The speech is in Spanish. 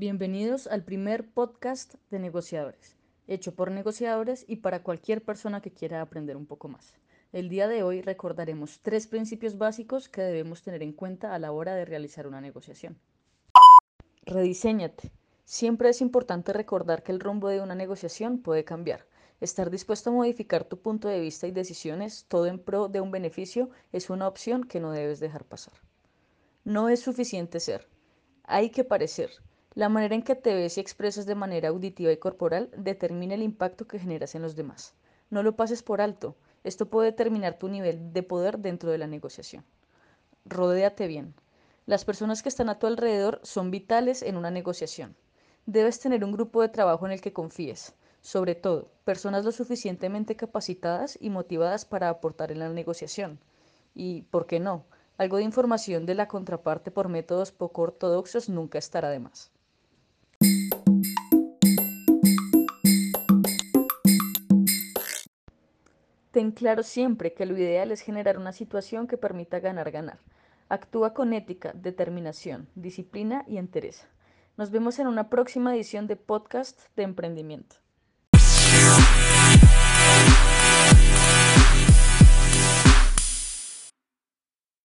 Bienvenidos al primer podcast de negociadores, hecho por negociadores y para cualquier persona que quiera aprender un poco más. El día de hoy recordaremos tres principios básicos que debemos tener en cuenta a la hora de realizar una negociación. Rediseñate. Siempre es importante recordar que el rumbo de una negociación puede cambiar. Estar dispuesto a modificar tu punto de vista y decisiones, todo en pro de un beneficio, es una opción que no debes dejar pasar. No es suficiente ser, hay que parecer. La manera en que te ves y expresas de manera auditiva y corporal determina el impacto que generas en los demás. No lo pases por alto. Esto puede determinar tu nivel de poder dentro de la negociación. Rodéate bien. Las personas que están a tu alrededor son vitales en una negociación. Debes tener un grupo de trabajo en el que confíes. Sobre todo, personas lo suficientemente capacitadas y motivadas para aportar en la negociación. Y, ¿por qué no? Algo de información de la contraparte por métodos poco ortodoxos nunca estará de más. Ten claro siempre que lo ideal es generar una situación que permita ganar-ganar. Actúa con ética, determinación, disciplina y entereza. Nos vemos en una próxima edición de Podcast de Emprendimiento.